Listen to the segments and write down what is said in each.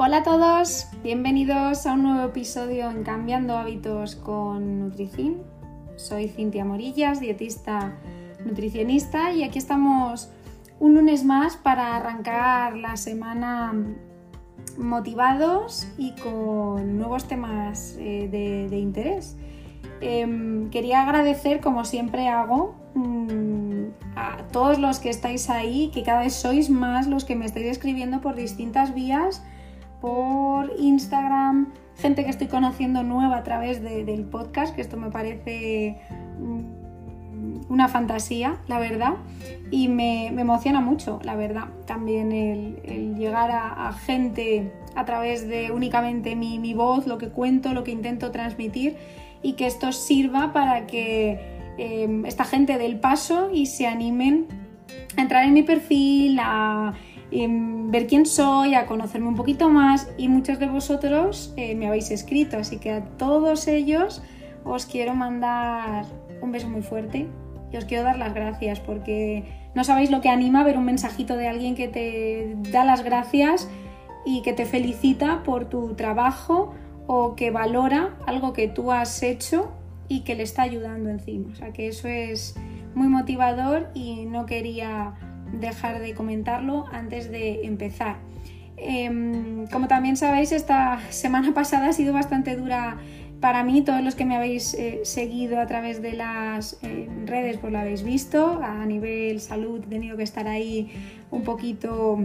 Hola a todos, bienvenidos a un nuevo episodio en Cambiando Hábitos con Nutricin. Soy Cintia Morillas, dietista nutricionista y aquí estamos un lunes más para arrancar la semana motivados y con nuevos temas eh, de, interés. Em, quería agradecer, como siempre hago, mm, a todos los que estáis ahí, que cada vez sois más los que me estáis escribiendo por distintas vías por Instagram, gente que estoy conociendo nueva a través del podcast, que esto me parece mm, una fantasía, la verdad, y me, emociona mucho, la verdad, también el, llegar a, gente a través de únicamente mi, voz, lo que cuento, lo que intento transmitir, y que esto sirva para que em, esta gente del paso y se animen a entrar en mi perfil, a ver quién soy, a conocerme un poquito más y muchos de vosotros eh, me habéis escrito, así que a todos ellos os quiero mandar un beso muy fuerte y os quiero dar las gracias porque no sabéis lo que anima ver un mensajito de alguien que te da las gracias y que te felicita por tu trabajo o que valora algo que tú has hecho y que le está ayudando encima. O sea que eso es muy motivador y no quería dejar de comentarlo antes de empezar. Em, como también sabéis, esta semana pasada ha sido bastante dura para mí. Todos los que me habéis eh, seguido a través de las eh, redes pues lo habéis visto. A nivel salud he tenido que estar ahí un poquito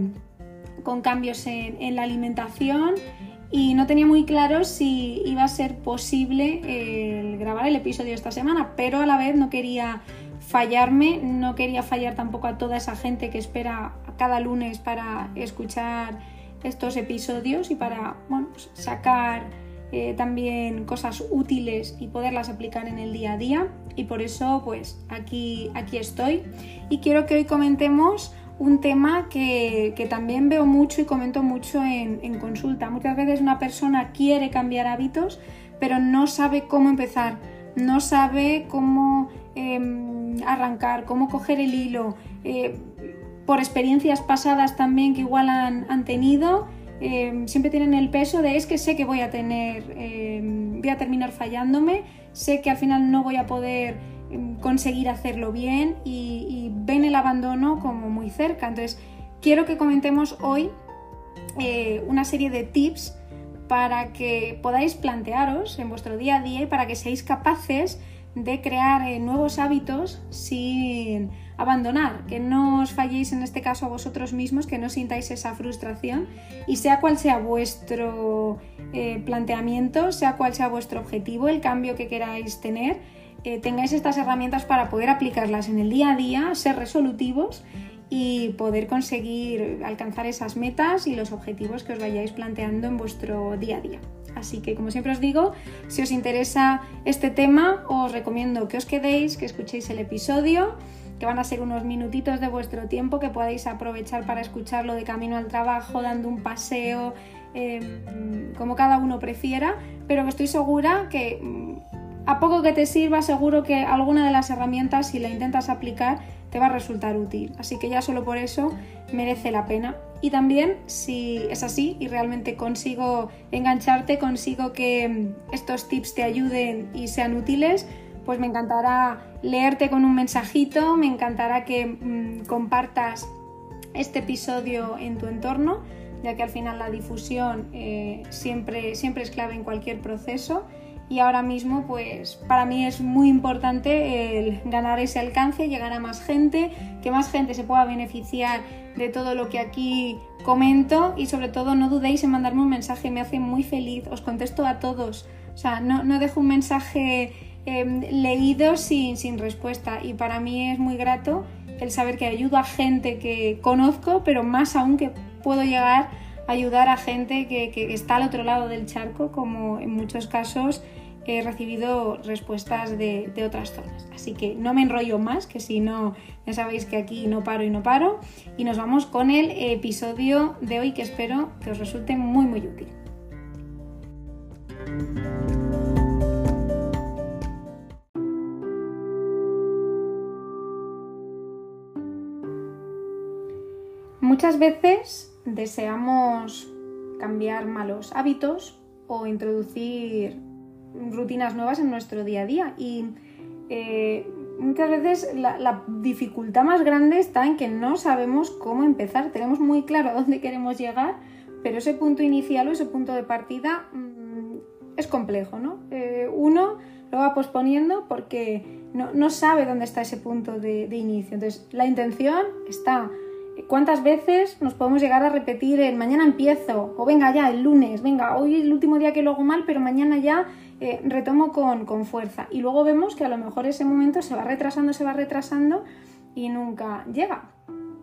con cambios en, la alimentación y no tenía muy claro si iba a ser posible eh, grabar el episodio esta semana, pero a la vez no quería fallarme, no quería fallar tampoco a toda esa gente que espera cada lunes para escuchar estos episodios y para pues, sacar eh, también cosas útiles y poderlas aplicar en el día a día. Y por eso pues aquí, aquí estoy. Y quiero que hoy comentemos un tema que, también veo mucho y comento mucho en consulta. Muchas veces una persona quiere cambiar hábitos pero no sabe cómo empezar, no sabe cómo Em, arrancar, cómo coger el hilo, eh, por experiencias pasadas también que igual han, tenido, em, siempre tienen el peso de es que sé que voy a tener, em, voy a terminar fallándome, sé que al final no voy a poder conseguir hacerlo bien y, ven el abandono como muy cerca. Entonces, quiero que comentemos hoy eh, una serie de tips para que podáis plantearos en vuestro día a día y para que seáis capaces crear eh, nuevos hábitos sin abandonar, que no os falléis en este caso a vosotros mismos, que no sintáis esa frustración y sea cual sea vuestro eh, planteamiento, sea cual sea vuestro objetivo, el cambio que queráis tener, eh, tengáis estas herramientas para poder aplicarlas en el día a día, ser resolutivos y poder conseguir alcanzar esas metas y los objetivos que os vayáis planteando en vuestro día a día. Así que, como siempre os digo, si os interesa este tema, os recomiendo que os quedéis, que escuchéis el episodio, que van a ser unos minutitos de vuestro tiempo que podáis aprovechar para escucharlo de camino al trabajo, dando un paseo, em, como cada uno prefiera, pero estoy segura que mm, a poco que te sirva, seguro que alguna de las herramientas, si la intentas aplicar, te va a resultar útil. Así que ya solo por eso merece la pena. Y también si es así y realmente consigo engancharte, consigo que mm, estos tips te ayuden y sean útiles, pues me encantará leerte con un mensajito, me encantará que mm, compartas este episodio en tu entorno, ya que al final la difusión eh, siempre, siempre es clave en cualquier proceso y ahora mismo pues para mí es muy importante el ganar ese alcance, llegar a más gente, que más gente se pueda beneficiar de todo lo que aquí comento y sobre todo no dudéis en mandarme un mensaje, me hace muy feliz, os contesto a todos, o sea, no, no dejo un mensaje em, leído sin, sin respuesta y para mí es muy grato el saber que ayudo a gente que conozco, pero más aún que puedo llegar ayudar a gente que, está al otro lado del charco, como en muchos casos he recibido respuestas de, otras zonas. Así que no me enrollo más, que si no, ya sabéis que aquí no paro y no paro. Y nos vamos con el episodio de hoy que espero que os resulte muy muy útil. Muchas veces deseamos cambiar malos hábitos o introducir rutinas nuevas en nuestro día a día. Y eh, muchas veces la, dificultad más grande está en que no sabemos cómo empezar. Tenemos muy claro a dónde queremos llegar, pero ese punto inicial o ese punto de partida mm, es complejo, ¿no? Eh, uno lo va posponiendo porque no, sabe dónde está ese punto de, de inicio. Entonces, la intención está ¿Cuántas veces nos podemos llegar a repetir el mañana empiezo? O venga ya, el lunes, venga, hoy es el último día que lo hago mal, pero mañana ya eh, retomo con, fuerza. Y luego vemos que a lo mejor ese momento se va retrasando, se va retrasando y nunca llega.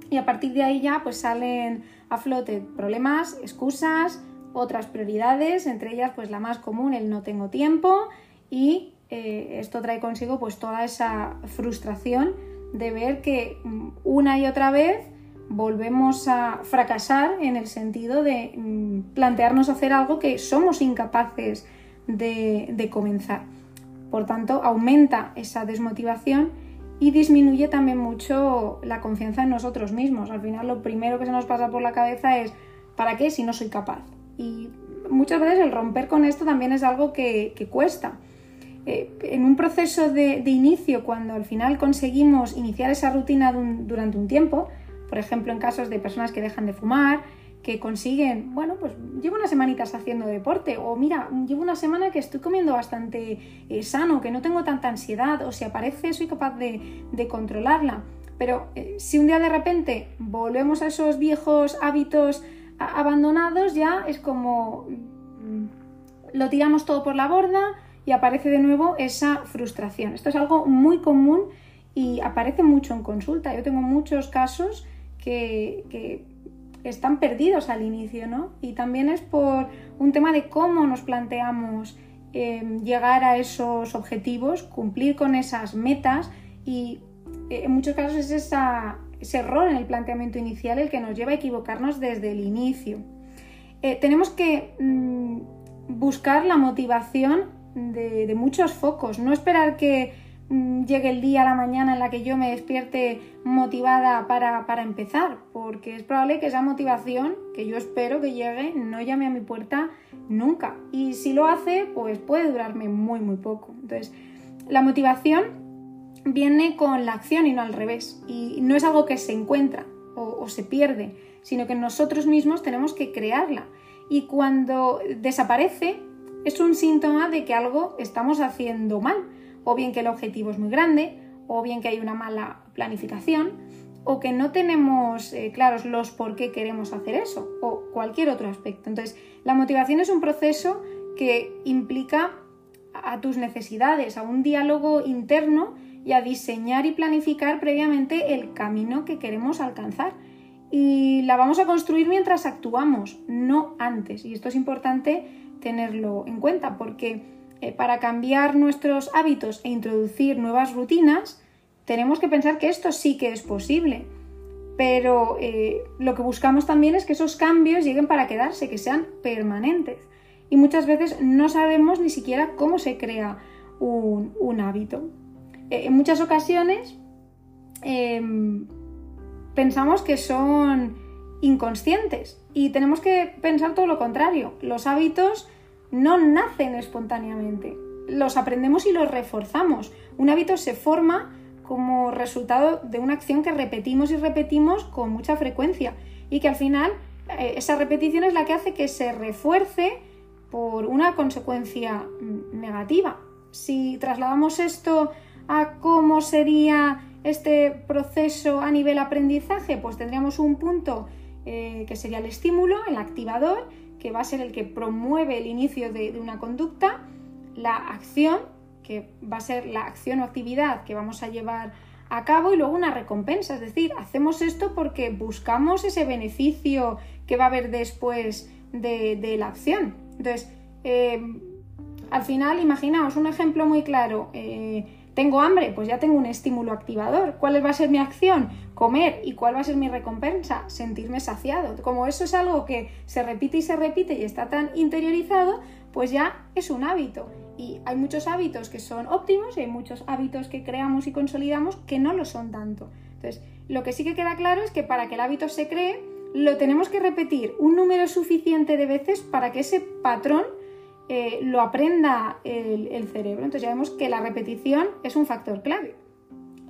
Y a partir de ahí ya pues salen a flote problemas, excusas, otras prioridades, entre ellas pues la más común, el no tengo tiempo y eh, esto trae consigo pues toda esa frustración de ver que mm, una y otra vez volvemos a fracasar en el sentido de mm, plantearnos hacer algo que somos incapaces de, comenzar. Por tanto, aumenta esa desmotivación y disminuye también mucho la confianza en nosotros mismos. Al final lo primero que se nos pasa por la cabeza es ¿para qué si no soy capaz? Y muchas veces el romper con esto también es algo que, cuesta. Eh, en un proceso de, inicio, cuando al final conseguimos iniciar esa rutina durante un tiempo, por ejemplo, en casos de personas que dejan de fumar, que consiguen, bueno, pues llevo unas semanitas haciendo deporte, o mira, llevo una semana que estoy comiendo bastante eh, sano, que no tengo tanta ansiedad, o si aparece soy capaz de, controlarla. Pero eh, si un día de repente volvemos a esos viejos hábitos abandonados, ya es como mm, lo tiramos todo por la borda y aparece de nuevo esa frustración. Esto es algo muy común y aparece mucho en consulta. Yo tengo muchos casos que, están perdidos al inicio, ¿no? Y también es por un tema de cómo nos planteamos em, llegar a esos objetivos, cumplir con esas metas y eh, en muchos casos es ese error en el planteamiento inicial el que nos lleva a equivocarnos desde el inicio. Eh, tenemos que mm, buscar la motivación de muchos focos, no esperar que llegue el día la mañana en la que yo me despierte motivada para, empezar, porque es probable que esa motivación, que yo espero que llegue, no llame a mi puerta nunca. Y si lo hace, pues puede durarme muy, muy poco. Entonces, la motivación viene con la acción y no al revés. Y no es algo que se encuentra o se pierde, sino que nosotros mismos tenemos que crearla. Y cuando desaparece, es un síntoma de que algo estamos haciendo mal o bien que el objetivo es muy grande, o bien que hay una mala planificación, o que no tenemos eh, claros los por qué queremos hacer eso, o cualquier otro aspecto. Entonces, la motivación es un proceso que implica a tus necesidades, a un diálogo interno y a diseñar y planificar previamente el camino que queremos alcanzar. Y la vamos a construir mientras actuamos, no antes. Y esto es importante tenerlo en cuenta porque eh, para cambiar nuestros hábitos e introducir nuevas rutinas, tenemos que pensar que esto sí que es posible. Pero eh, lo que buscamos también es que esos cambios lleguen para quedarse, que sean permanentes. Y muchas veces no sabemos ni siquiera cómo se crea un, hábito. Eh, en muchas ocasiones em, pensamos que son inconscientes y tenemos que pensar todo lo contrario. Los hábitos no nacen espontáneamente. Los aprendemos y los reforzamos. Un hábito se forma como resultado de una acción que repetimos y repetimos con mucha frecuencia y que al final eh, esa repetición es la que hace que se refuerce por una consecuencia mm, negativa. Si trasladamos esto a cómo sería este proceso a nivel aprendizaje, pues tendríamos un punto eh, que sería el estímulo, el activador, que va a ser el que promueve el inicio de, una conducta, la acción, que va a ser la acción o actividad que vamos a llevar a cabo y luego una recompensa, es decir, hacemos esto porque buscamos ese beneficio que va a haber después de, la acción. Entonces, eh, al final, imaginaos un ejemplo muy claro. Eh, tengo hambre, pues ya tengo un estímulo activador. ¿Cuál va a ser mi acción? Comer. ¿Y cuál va a ser mi recompensa? Sentirme saciado. Como eso es algo que se repite y se repite y está tan interiorizado, pues ya es un hábito. Y hay muchos hábitos que son óptimos y hay muchos hábitos que creamos y consolidamos que no lo son tanto. Entonces, lo que sí que queda claro es que para que el hábito se cree, lo tenemos que repetir un número suficiente de veces para que ese patrón eh, lo aprenda el, cerebro. Entonces ya vemos que la repetición es un factor clave.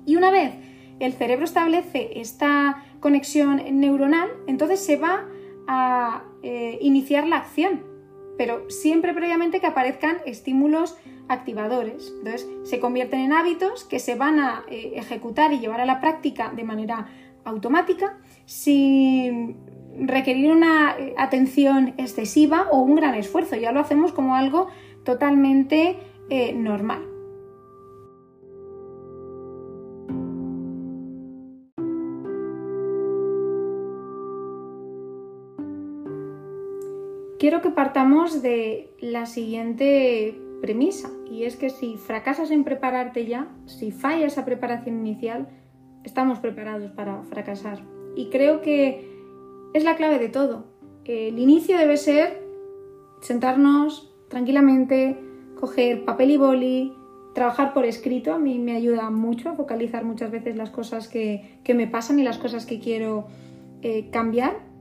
Y una vez el cerebro establece esta conexión neuronal, entonces se va a eh, iniciar la acción, pero siempre previamente que aparezcan estímulos activadores. Entonces se convierten en hábitos que se van a eh, ejecutar y llevar a la práctica de manera automática sin requerir una eh, atención excesiva o un gran esfuerzo. Ya lo hacemos como algo totalmente normal. quiero que partamos de la siguiente premisa, y es que si fracasas en prepararte ya, si falla esa preparación inicial, estamos preparados para fracasar. Y creo que es la clave de todo. El inicio debe ser sentarnos tranquilamente, coger papel y boli, trabajar por escrito. A mí me ayuda mucho a focalizar muchas veces las cosas que, me pasan y las cosas que quiero eh, cambiar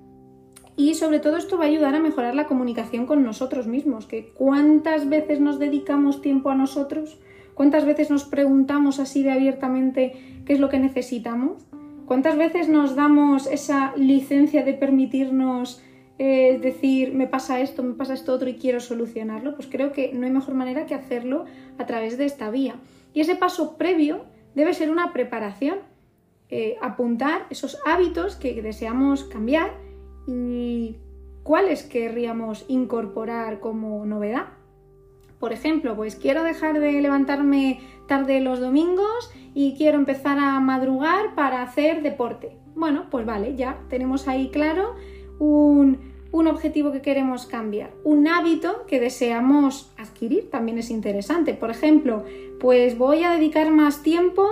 y sobre todo esto va a ayudar a mejorar la comunicación con nosotros mismos, que cuántas veces nos dedicamos tiempo a nosotros, cuántas veces nos preguntamos así de abiertamente qué es lo que necesitamos, cuántas veces nos damos esa licencia de permitirnos eh, decir me pasa esto, me pasa esto otro y quiero solucionarlo, pues creo que no hay mejor manera que hacerlo a través de esta vía. Y ese paso previo debe ser una preparación, eh, apuntar esos hábitos que deseamos cambiar y cuáles querríamos incorporar como novedad. Por ejemplo, pues quiero dejar de levantarme tarde los domingos y quiero empezar a madrugar para hacer deporte. Bueno, pues vale, ya tenemos ahí claro un, un objetivo que queremos cambiar. Un hábito que deseamos adquirir también es interesante. Por ejemplo, pues voy a dedicar más tiempo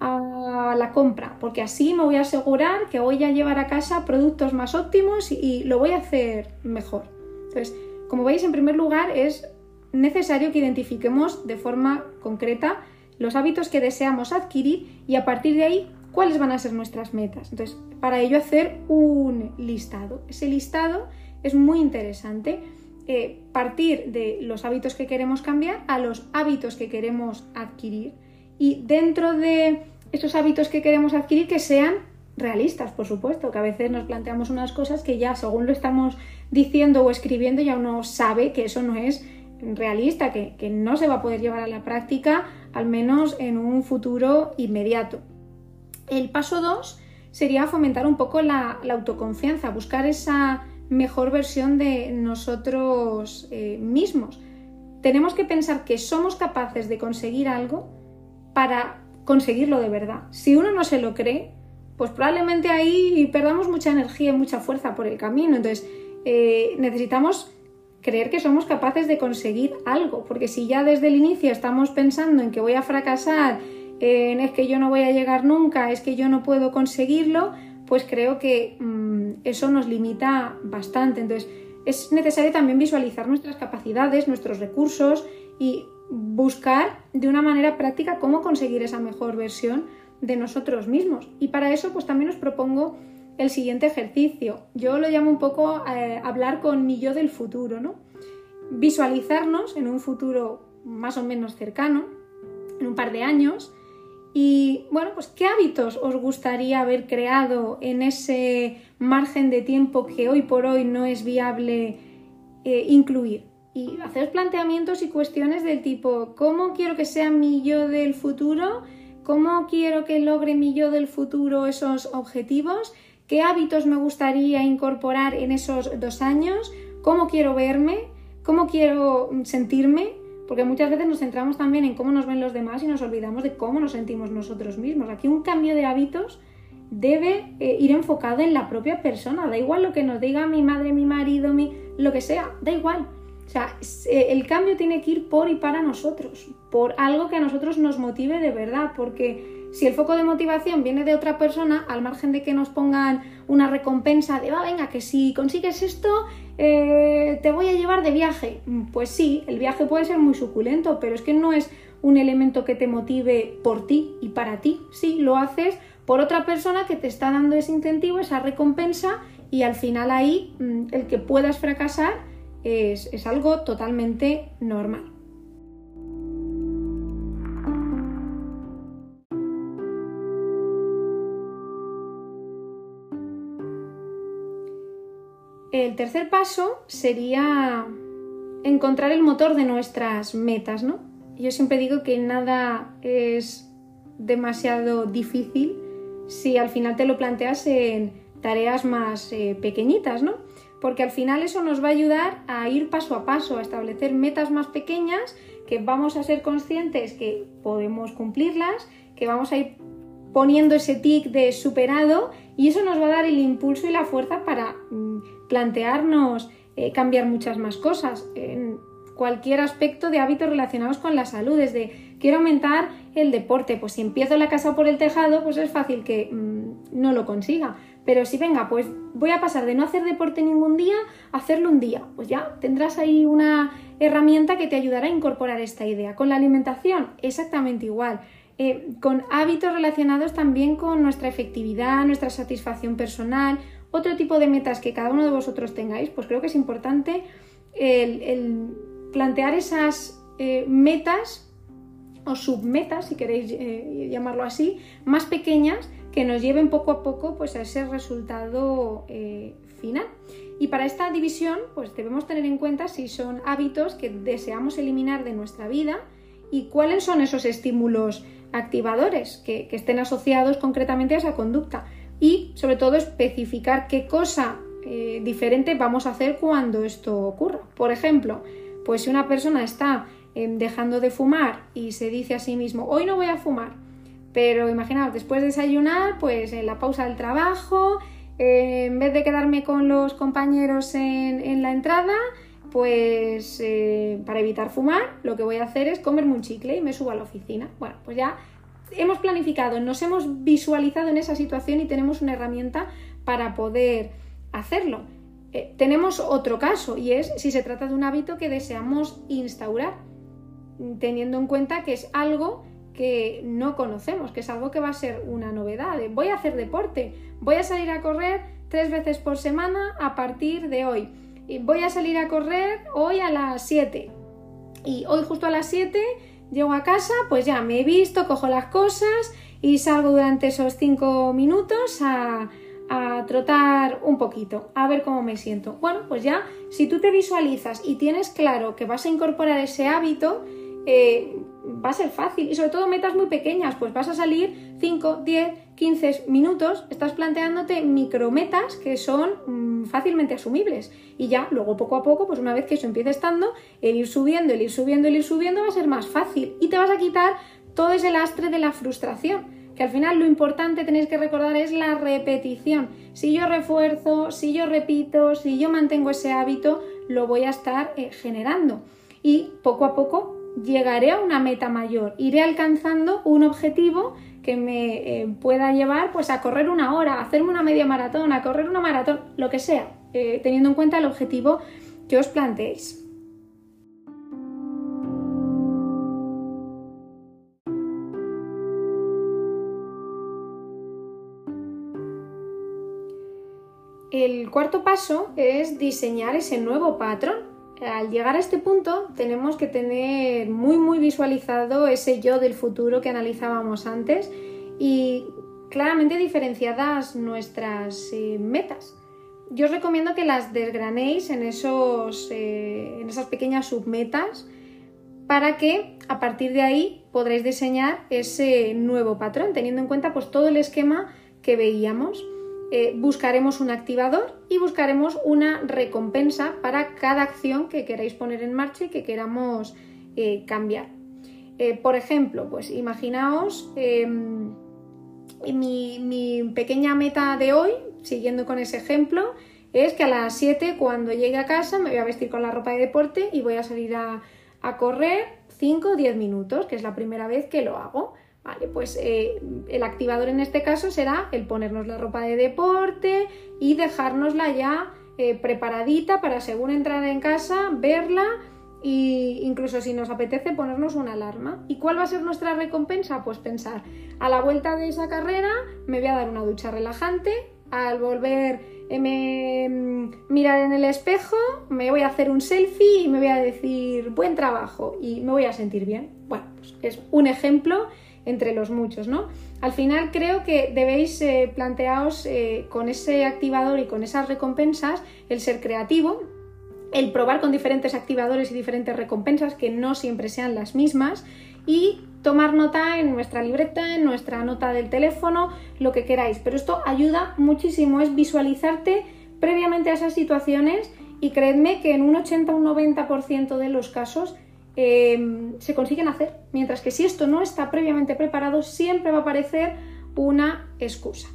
a la compra, porque así me voy a asegurar que voy a llevar a casa productos más óptimos y, lo voy a hacer mejor. Entonces, como veis, en primer lugar es necesario que identifiquemos de forma concreta los hábitos que deseamos adquirir y a partir de ahí cuáles van a ser nuestras metas. Entonces, para ello hacer un listado. Ese listado es muy interesante. Eh, partir de los hábitos que queremos cambiar a los hábitos que queremos adquirir y dentro de esos hábitos que queremos adquirir que sean realistas, por supuesto, que a veces nos planteamos unas cosas que ya según lo estamos diciendo o escribiendo ya uno sabe que eso no es realista, que, no se va a poder llevar a la práctica, al menos en un futuro inmediato. El paso 2 sería fomentar un poco la, autoconfianza, buscar esa mejor versión de nosotros eh, mismos. Tenemos que pensar que somos capaces de conseguir algo para conseguirlo de verdad. Si uno no se lo cree, pues probablemente ahí perdamos mucha energía y mucha fuerza por el camino. Entonces, eh, necesitamos creer que somos capaces de conseguir algo, porque si ya desde el inicio estamos pensando en que voy a fracasar, en es que yo no voy a llegar nunca, es que yo no puedo conseguirlo, pues creo que mm, eso nos limita bastante. Entonces, es necesario también visualizar nuestras capacidades, nuestros recursos y buscar de una manera práctica cómo conseguir esa mejor versión de nosotros mismos. Y para eso pues también os propongo el siguiente ejercicio. Yo lo llamo un poco eh, hablar con mi yo del futuro, ¿no? Visualizarnos en un futuro más o menos cercano, en un par de años, y bueno, pues qué hábitos os gustaría haber creado en ese margen de tiempo que hoy por hoy no es viable eh, incluir y hacer planteamientos y cuestiones del tipo, ¿cómo quiero que sea mi yo del futuro? ¿Cómo quiero que logre mi yo del futuro esos objetivos? ¿Qué hábitos me gustaría incorporar en esos dos años? ¿Cómo quiero verme? ¿Cómo quiero sentirme? Porque muchas veces nos centramos también en cómo nos ven los demás y nos olvidamos de cómo nos sentimos nosotros mismos. Aquí un cambio de hábitos debe eh, ir enfocado en la propia persona. Da igual lo que nos diga mi madre, mi marido, mi... lo que sea, da igual o sea, eh, el cambio tiene que ir por y para nosotros, por algo que a nosotros nos motive de verdad, porque si el foco de motivación viene de otra persona, al margen de que nos pongan una recompensa de, va, venga, que si consigues esto, eh, te voy a llevar de viaje. Pues sí, el viaje puede ser muy suculento, pero es que no es un elemento que te motive por ti y para ti. Sí, lo haces por otra persona que te está dando ese incentivo, esa recompensa y al final ahí mm, el que puedas fracasar es algo totalmente normal. El tercer paso sería encontrar el motor de nuestras metas, ¿no? Yo siempre digo que nada es demasiado difícil si al final te lo planteas en tareas más eh, pequeñitas, ¿no? Porque al final eso nos va a ayudar a ir paso a paso, a establecer metas más pequeñas que vamos a ser conscientes que podemos cumplirlas, que vamos a ir poniendo ese tic de superado y eso nos va a dar el impulso y la fuerza para mm, plantearnos eh, cambiar muchas más cosas en cualquier aspecto de hábitos relacionados con la salud, desde quiero aumentar el deporte, pues si empiezo la casa por el tejado, pues es fácil que mm, no lo consiga. Pero si venga, pues voy a pasar de no hacer deporte ningún día a hacerlo un día, pues ya tendrás ahí una herramienta que te ayudará a incorporar esta idea. Con la alimentación, exactamente igual. Eh, con hábitos relacionados también con nuestra efectividad, nuestra satisfacción personal, otro tipo de metas que cada uno de vosotros tengáis, pues creo que es importante plantear esas eh, metas o submetas, si queréis eh, llamarlo así, más pequeñas que nos lleven poco a poco pues, a ese resultado eh, final. Y para esta división, pues debemos tener en cuenta si son hábitos que deseamos eliminar de nuestra vida y cuáles son esos estímulos activadores que estén asociados concretamente a esa conducta y sobre todo especificar qué cosa eh, diferente vamos a hacer cuando esto ocurra. Por ejemplo, pues si una persona está em, dejando de fumar y se dice a sí mismo, hoy no voy a fumar, pero imaginaos, después de desayunar, pues en la pausa del trabajo, eh, en vez de quedarme con los compañeros en, la entrada, pues eh, para evitar fumar, lo que voy a hacer es comerme un chicle y me subo a la oficina. Bueno, pues ya hemos planificado, nos hemos visualizado en esa situación y tenemos una herramienta para poder hacerlo. Eh, tenemos otro caso y es si se trata de un hábito que deseamos instaurar, teniendo en cuenta que es algo que no conocemos, que es algo que va a ser una novedad. Voy a hacer deporte, voy a salir a correr tres veces por semana a partir de hoy. Y voy a salir a correr hoy a las 7. Y hoy justo a las 7 Llego a casa, pues ya me he visto, cojo las cosas y salgo durante esos cinco minutos a, trotar un poquito, a ver cómo me siento. Bueno, pues ya, si tú te visualizas y tienes claro que vas a incorporar ese hábito, eh, va a ser fácil. Y sobre todo metas muy pequeñas, pues vas a salir 5, 10, 15 minutos, estás planteándote micrometas que son mm, fácilmente asumibles. Y ya, luego poco a poco, pues una vez que eso empiece estando, el ir subiendo, el ir subiendo, el ir subiendo va a ser más fácil. Y te vas a quitar todo ese lastre de la frustración. Que al final lo importante tenéis que recordar es la repetición. Si yo refuerzo, si yo repito, si yo mantengo ese hábito, lo voy a estar eh, generando. Y poco a poco llegaré a una meta mayor, iré alcanzando un objetivo que me eh, pueda llevar pues a correr una hora, a hacerme una media maratón, a correr una maratón, lo que sea, eh, teniendo en cuenta el objetivo que os planteéis. El cuarto paso es diseñar ese nuevo patrón. Al llegar a este punto tenemos que tener muy muy visualizado ese yo del futuro que analizábamos antes y claramente diferenciadas nuestras eh, metas. Yo os recomiendo que las desgranéis en, esos, eh, en esas pequeñas submetas para que a partir de ahí podréis diseñar ese nuevo patrón, teniendo en cuenta pues, todo el esquema que veíamos. Eh, buscaremos un activador y buscaremos una recompensa para cada acción que queráis poner en marcha y que queramos eh, cambiar. Eh, por ejemplo, pues imaginaos em, mi, pequeña meta de hoy, siguiendo con ese ejemplo, es que a las 7 cuando llegue a casa me voy a vestir con la ropa de deporte y voy a salir a, a correr 5 o 10 minutos, que es la primera vez que lo hago. Vale, pues eh, el activador en este caso será el ponernos la ropa de deporte y dejárnosla ya eh, preparadita para según entrar en casa, verla e incluso si nos apetece ponernos una alarma. ¿Y cuál va a ser nuestra recompensa? Pues pensar, a la vuelta de esa carrera me voy a dar una ducha relajante, al volver eh, me mm, mirar en el espejo, me voy a hacer un selfie y me voy a decir buen trabajo y me voy a sentir bien. Bueno, pues es un ejemplo entre los muchos, ¿no? Al final creo que debéis eh, plantearos eh, con ese activador y con esas recompensas el ser creativo, el probar con diferentes activadores y diferentes recompensas que no siempre sean las mismas y tomar nota en nuestra libreta, en nuestra nota del teléfono, lo que queráis. Pero esto ayuda muchísimo, es visualizarte previamente a esas situaciones y creedme que en un 80 o un 90% de los casos em, se consiguen hacer. Mientras que si esto no está previamente preparado, siempre va a aparecer una excusa.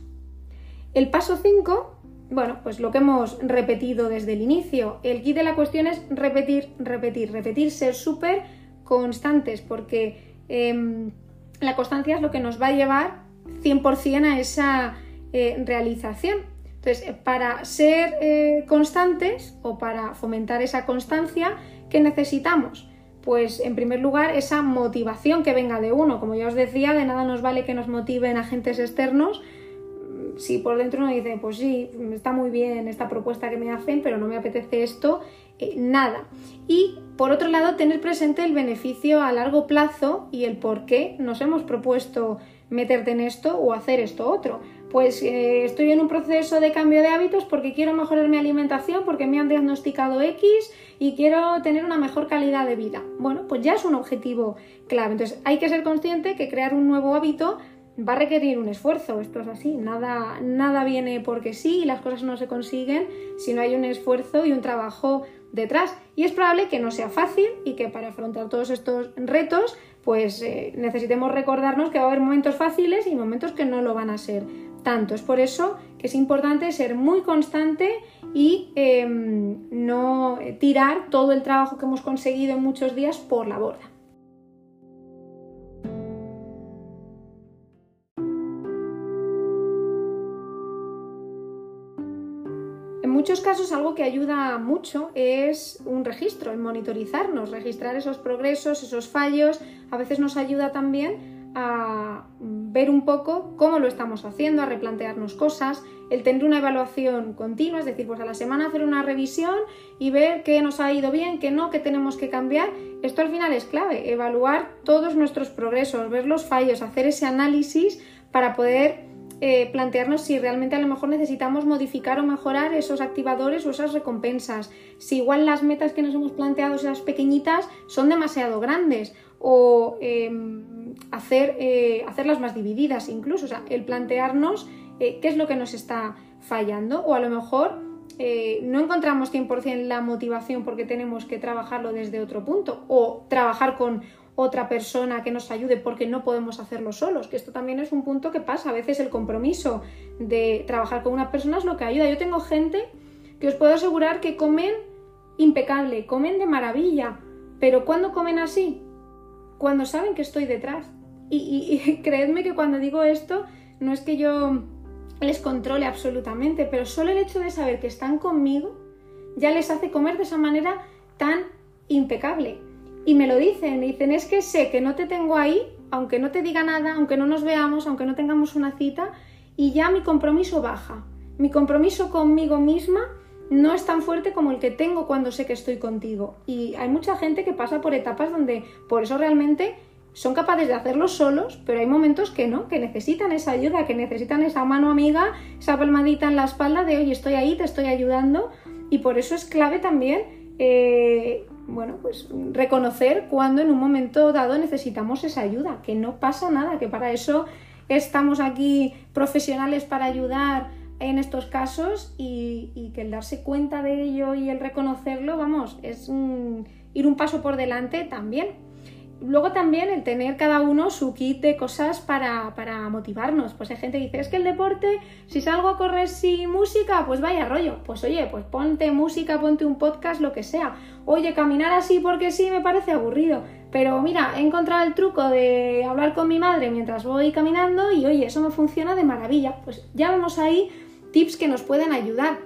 El paso 5 bueno, pues lo que hemos repetido desde el inicio. El kit de la cuestión es repetir, repetir, repetir, ser súper constantes, porque Em, la constancia es lo que nos va a llevar 100% a esa eh, realización. Entonces, eh, para ser eh, constantes o para fomentar esa constancia, ¿qué necesitamos? Pues en primer lugar esa motivación que venga de uno. Como ya os decía, de nada nos vale que nos motiven agentes externos. Si por dentro uno dice, pues sí, está muy bien esta propuesta que me hacen, pero no me apetece esto, nada. Y por otro lado, tener presente el beneficio a largo plazo y el por qué nos hemos propuesto meterte en esto o hacer esto otro. Pues eh, estoy en un proceso de cambio de hábitos porque quiero mejorar mi alimentación, porque me han diagnosticado X y quiero tener una mejor calidad de vida. Bueno, pues ya es un objetivo clave. Entonces hay que ser consciente que crear un nuevo hábito va a requerir un esfuerzo, esto es así, nada, nada viene porque sí y las cosas no se consiguen si no hay un esfuerzo y un trabajo detrás. Y es probable que no sea fácil y que para afrontar todos estos retos, pues eh, necesitemos recordarnos que va a haber momentos fáciles y momentos que no lo van a ser tanto. Es por eso que es importante ser muy constante y em, no tirar todo el trabajo que hemos conseguido en muchos días por la borda. muchos casos algo que ayuda mucho es un registro, el monitorizarnos, registrar esos progresos, esos fallos. A veces nos ayuda también a ver un poco cómo lo estamos haciendo, a replantearnos cosas, el tener una evaluación continua, es decir, pues a la semana hacer una revisión y ver qué nos ha ido bien, qué no, qué tenemos que cambiar. Esto al final es clave, evaluar todos nuestros progresos, ver los fallos, hacer ese análisis para poder eh, plantearnos si realmente a lo mejor necesitamos modificar o mejorar esos activadores o esas recompensas. Si igual las metas que nos hemos planteado, esas pequeñitas, son demasiado grandes o em, hacer, eh, hacerlas más divididas incluso. O sea, el plantearnos eh, qué es lo que nos está fallando o a lo mejor no encontramos 100% la motivación porque tenemos que trabajarlo desde otro punto o trabajar con otra persona que nos ayude porque no podemos hacerlo solos, que esto también es un punto que pasa. A veces el compromiso de trabajar con una persona es lo que ayuda. Yo tengo gente que os puedo asegurar que comen impecable, comen de maravilla, pero ¿cuándo comen así? Cuando saben que estoy detrás. Y, creedme que cuando digo esto, no es que yo les controle absolutamente, pero solo el hecho de saber que están conmigo ya les hace comer de esa manera tan impecable y me lo dicen, me dicen, es que sé que no te tengo ahí, aunque no te diga nada, aunque no nos veamos, aunque no tengamos una cita, y ya mi compromiso baja. Mi compromiso conmigo misma no es tan fuerte como el que tengo cuando sé que estoy contigo. Y hay mucha gente que pasa por etapas donde por eso realmente son capaces de hacerlo solos, pero hay momentos que no, que necesitan esa ayuda, que necesitan esa mano amiga, esa palmadita en la espalda de, oye, estoy ahí, te estoy ayudando. Y por eso es clave también eh, bueno, pues reconocer cuando en un momento dado necesitamos esa ayuda, que no pasa nada, que para eso estamos aquí profesionales para ayudar en estos casos y, que el darse cuenta de ello y el reconocerlo, vamos, es ir un paso por delante también. Luego también el tener cada uno su kit de cosas para, motivarnos. Pues hay gente que dice, es que el deporte, si salgo a correr sin música, pues vaya rollo. Pues oye, pues ponte música, ponte un podcast, lo que sea. Oye, caminar así porque sí me parece aburrido. Pero mira, he encontrado el truco de hablar con mi madre mientras voy caminando y oye, eso me funciona de maravilla. Pues ya vemos ahí tips que nos pueden ayudar.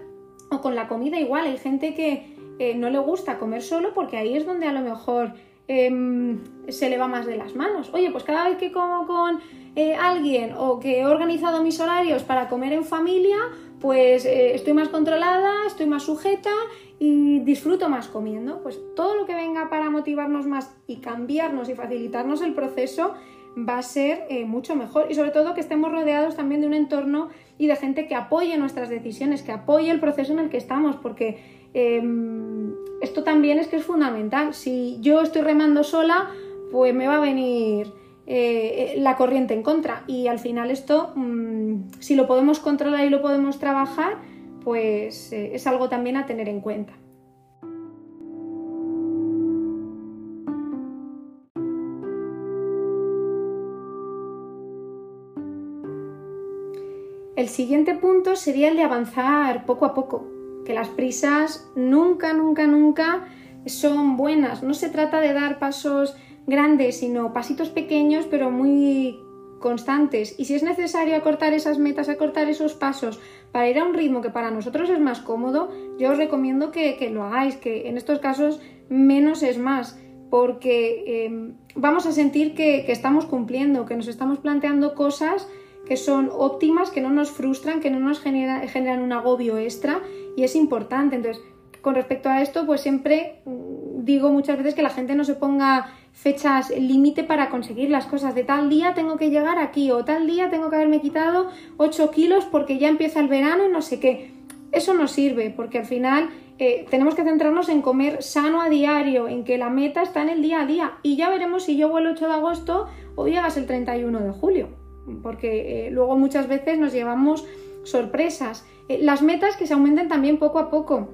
O con la comida igual, hay gente que eh, no le gusta comer solo porque ahí es donde a lo mejor em, se le va más de las manos. Oye, pues cada vez que como con eh, alguien o que he organizado mis horarios para comer en familia, pues eh, estoy más controlada, estoy más sujeta y disfruto más comiendo. Pues todo lo que venga para motivarnos más y cambiarnos y facilitarnos el proceso va a ser mucho mejor y sobre todo que estemos rodeados también de un entorno y de gente que apoye nuestras decisiones, que apoye el proceso en el que estamos, porque em, esto también es que es fundamental. Si yo estoy remando sola, pues me va a venir eh, la corriente en contra y al final esto, mm, si lo podemos controlar y lo podemos trabajar, pues eh, es algo también a tener en cuenta. El siguiente punto sería el de avanzar poco a poco, que las prisas nunca, nunca, nunca son buenas. No se trata de dar pasos grandes, sino pasitos pequeños, pero muy constantes. Y si es necesario acortar esas metas, acortar esos pasos para ir a un ritmo que para nosotros es más cómodo, yo os recomiendo que, lo hagáis, que en estos casos menos es más, porque em, vamos a sentir que estamos cumpliendo, que nos estamos planteando cosas que son óptimas, que no nos frustran, que no nos generan un agobio extra y es importante. Entonces, con respecto a esto, pues siempre mm, digo muchas veces que la gente no se ponga fechas límite para conseguir las cosas. De tal día tengo que llegar aquí o tal día tengo que haberme quitado 8 kilos porque ya empieza el verano y no sé qué. Eso no sirve porque al final eh, tenemos que centrarnos en comer sano a diario, en que la meta está en el día a día y ya veremos si yo vuelo el 8 de agosto o llegas el 31 de julio porque eh, luego muchas veces nos llevamos sorpresas. Eh, las metas que se aumenten también poco a poco,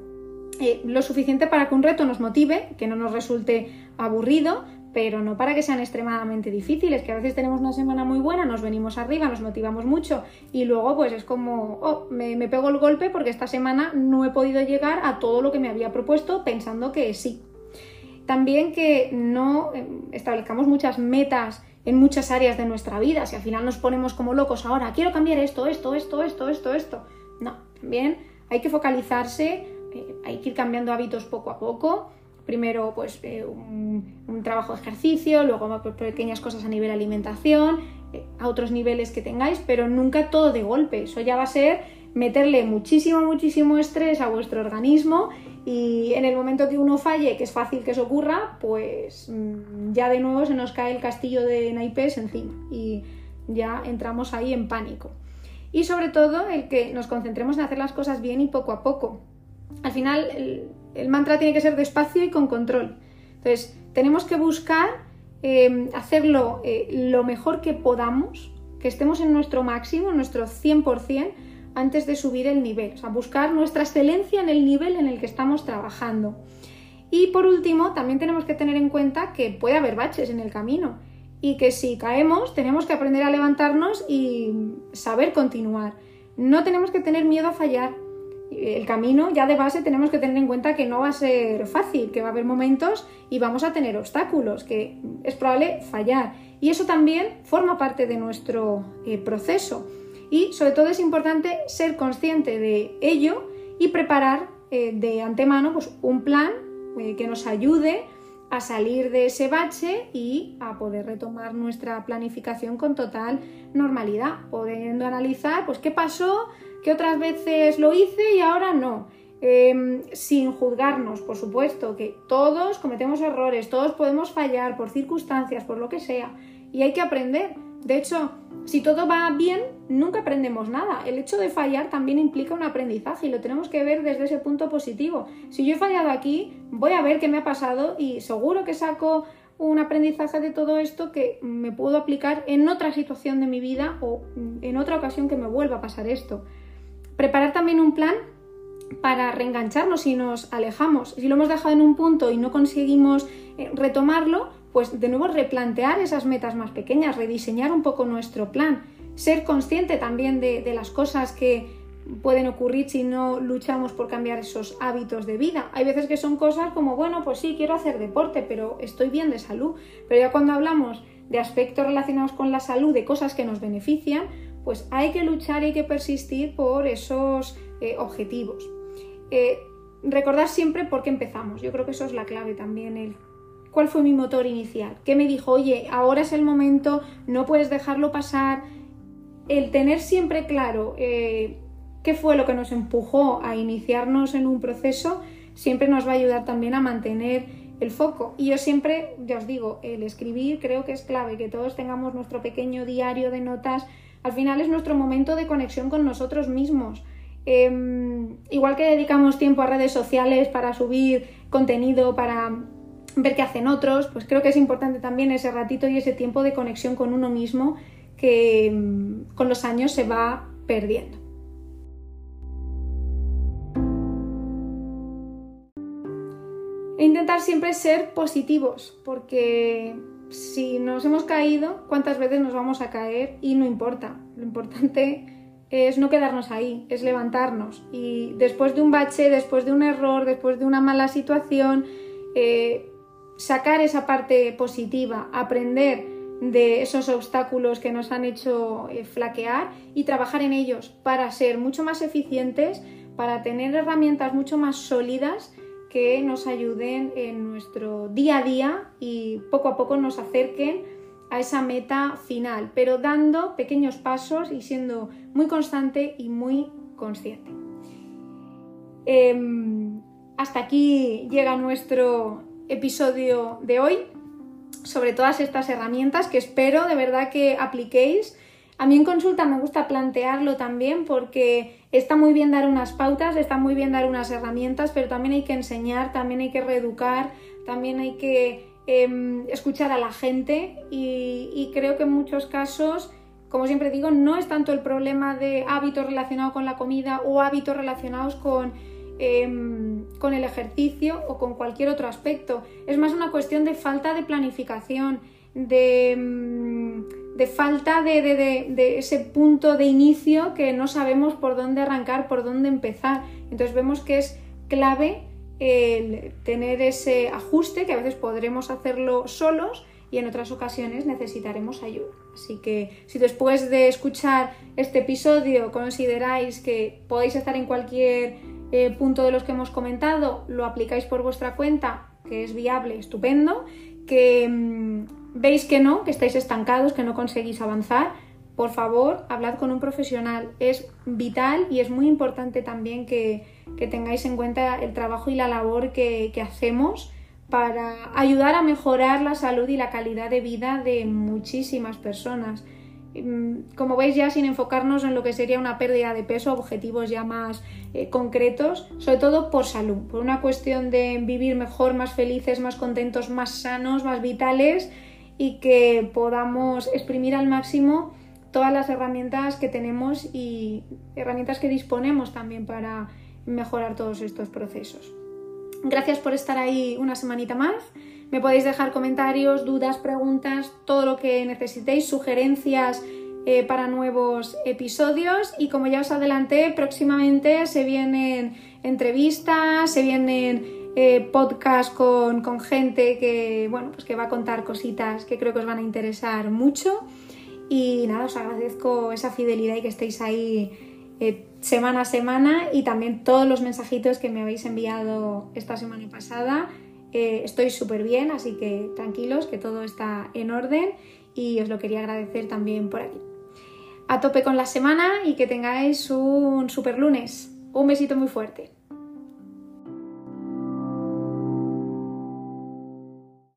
eh, lo suficiente para que un reto nos motive, que no nos resulte aburrido, pero no para que sean extremadamente difíciles, que a veces tenemos una semana muy buena, nos venimos arriba, nos motivamos mucho y luego pues es como, oh, me, me pego el golpe porque esta semana no he podido llegar a todo lo que me había propuesto pensando que sí. También que no establezcamos muchas metas en muchas áreas de nuestra vida. Si al final nos ponemos como locos ahora, quiero cambiar esto, esto, esto, esto, esto, esto. No, también hay que focalizarse, eh, hay que ir cambiando hábitos poco a poco. Primero, pues eh, un, trabajo de ejercicio, luego pequeñas cosas a nivel alimentación, eh, a otros niveles que tengáis, pero nunca todo de golpe. Eso ya va a ser meterle muchísimo, muchísimo estrés a vuestro organismo y en el momento que uno falle, que es fácil que eso ocurra, pues mm, ya de nuevo se nos cae el castillo de naipes encima y ya entramos ahí en pánico. Y sobre todo el que nos concentremos en hacer las cosas bien y poco a poco. Al final el, mantra tiene que ser despacio y con control. Entonces tenemos que buscar eh, hacerlo eh, lo mejor que podamos, que estemos en nuestro máximo, en nuestro 100%, antes de subir el nivel, o sea, buscar nuestra excelencia en el nivel en el que estamos trabajando. Y por último, también tenemos que tener en cuenta que puede haber baches en el camino y que si caemos tenemos que aprender a levantarnos y saber continuar. No tenemos que tener miedo a fallar. El camino ya de base tenemos que tener en cuenta que no va a ser fácil, que va a haber momentos y vamos a tener obstáculos, que es probable fallar. Y eso también forma parte de nuestro eh, proceso y sobre todo es importante ser consciente de ello y preparar eh, de antemano pues, un plan eh, que nos ayude a salir de ese bache y a poder retomar nuestra planificación con total normalidad, pudiendo analizar pues qué pasó, qué otras veces lo hice y ahora no. Em, sin juzgarnos, por supuesto, que todos cometemos errores, todos podemos fallar por circunstancias, por lo que sea, y hay que aprender. De hecho, si todo va bien, nunca aprendemos nada. El hecho de fallar también implica un aprendizaje y lo tenemos que ver desde ese punto positivo. Si yo he fallado aquí, voy a ver qué me ha pasado y seguro que saco un aprendizaje de todo esto que me puedo aplicar en otra situación de mi vida o en otra ocasión que me vuelva a pasar esto. Preparar también un plan para reengancharnos si nos alejamos. Si lo hemos dejado en un punto y no conseguimos eh, retomarlo, pues de nuevo replantear esas metas más pequeñas, rediseñar un poco nuestro plan, ser consciente también de, las cosas que pueden ocurrir si no luchamos por cambiar esos hábitos de vida. Hay veces que son cosas como, bueno, pues sí, quiero hacer deporte, pero estoy bien de salud. Pero ya cuando hablamos de aspectos relacionados con la salud, de cosas que nos benefician, pues hay que luchar y hay que persistir por esos eh, objetivos. Eh, recordar siempre por qué empezamos. Yo creo que eso es la clave también, cuál fue mi motor inicial, qué me dijo, oye, ahora es el momento, no puedes dejarlo pasar. El tener siempre claro eh, qué fue lo que nos empujó a iniciarnos en un proceso, siempre nos va a ayudar también a mantener el foco. Y yo siempre, ya os digo, el escribir creo que es clave, que todos tengamos nuestro pequeño diario de notas. Al final es nuestro momento de conexión con nosotros mismos. Em, igual que dedicamos tiempo a redes sociales para subir contenido, para ver qué hacen otros, pues creo que es importante también ese ratito y ese tiempo de conexión con uno mismo que mm, con los años se va perdiendo. E intentar siempre ser positivos, porque si nos hemos caído, ¿cuántas veces nos vamos a caer? Y no importa. Lo importante es no quedarnos ahí, es levantarnos. Y después de un bache, después de un error, después de una mala situación, eh, sacar esa parte positiva, aprender de esos obstáculos que nos han hecho eh, flaquear y trabajar en ellos para ser mucho más eficientes, para tener herramientas mucho más sólidas que nos ayuden en nuestro día a día y poco a poco nos acerquen a esa meta final, pero dando pequeños pasos y siendo muy constante y muy consciente. Em, hasta aquí llega nuestro episodio de hoy sobre todas estas herramientas que espero de verdad que apliquéis. A mí en consulta me gusta plantearlo también porque está muy bien dar unas pautas, está muy bien dar unas herramientas, pero también hay que enseñar, también hay que reeducar, también hay que em, escuchar a la gente y, y creo que en muchos casos como siempre digo, no es tanto el problema de hábitos relacionados con la comida o hábitos relacionados con Em, con el ejercicio o con cualquier otro aspecto. Es más una cuestión de falta de planificación, de, em, falta de, ese punto de inicio que no sabemos por dónde arrancar, por dónde empezar. Entonces vemos que es clave el tener ese ajuste, que a veces podremos hacerlo solos y en otras ocasiones necesitaremos ayuda. Así que si después de escuchar este episodio consideráis que podéis estar en cualquier eh, punto de los que hemos comentado lo aplicáis por vuestra cuenta, que es viable, estupendo, que mm, veis que no, que estáis estancados, que no conseguís avanzar, por favor, hablad con un profesional. Es vital y es muy importante también que, tengáis en cuenta el trabajo y la labor que hacemos para ayudar a mejorar la salud y la calidad de vida de muchísimas personas. Mm, como veis ya sin enfocarnos en lo que sería una pérdida de peso, objetivos ya más eh, concretos, sobre todo por salud, por una cuestión de vivir mejor, más felices, más contentos, más sanos, más vitales y que podamos exprimir al máximo todas las herramientas que tenemos y herramientas que disponemos también para mejorar todos estos procesos. Gracias por estar ahí una semanita más. Me podéis dejar comentarios, dudas, preguntas, todo lo que necesitéis, sugerencias eh, para nuevos episodios. Y como ya os adelanté, próximamente se vienen entrevistas, se vienen eh, podcasts con, gente que, bueno, pues que va a contar cositas que creo que os van a interesar mucho. Y nada, os agradezco esa fidelidad y que estéis ahí eh, semana a semana. Y también todos los mensajitos que me habéis enviado esta semana pasada estoy súper bien, así que tranquilos, que todo está en orden y os lo quería agradecer también por aquí. A tope con la semana y que tengáis un super lunes. Un besito muy fuerte.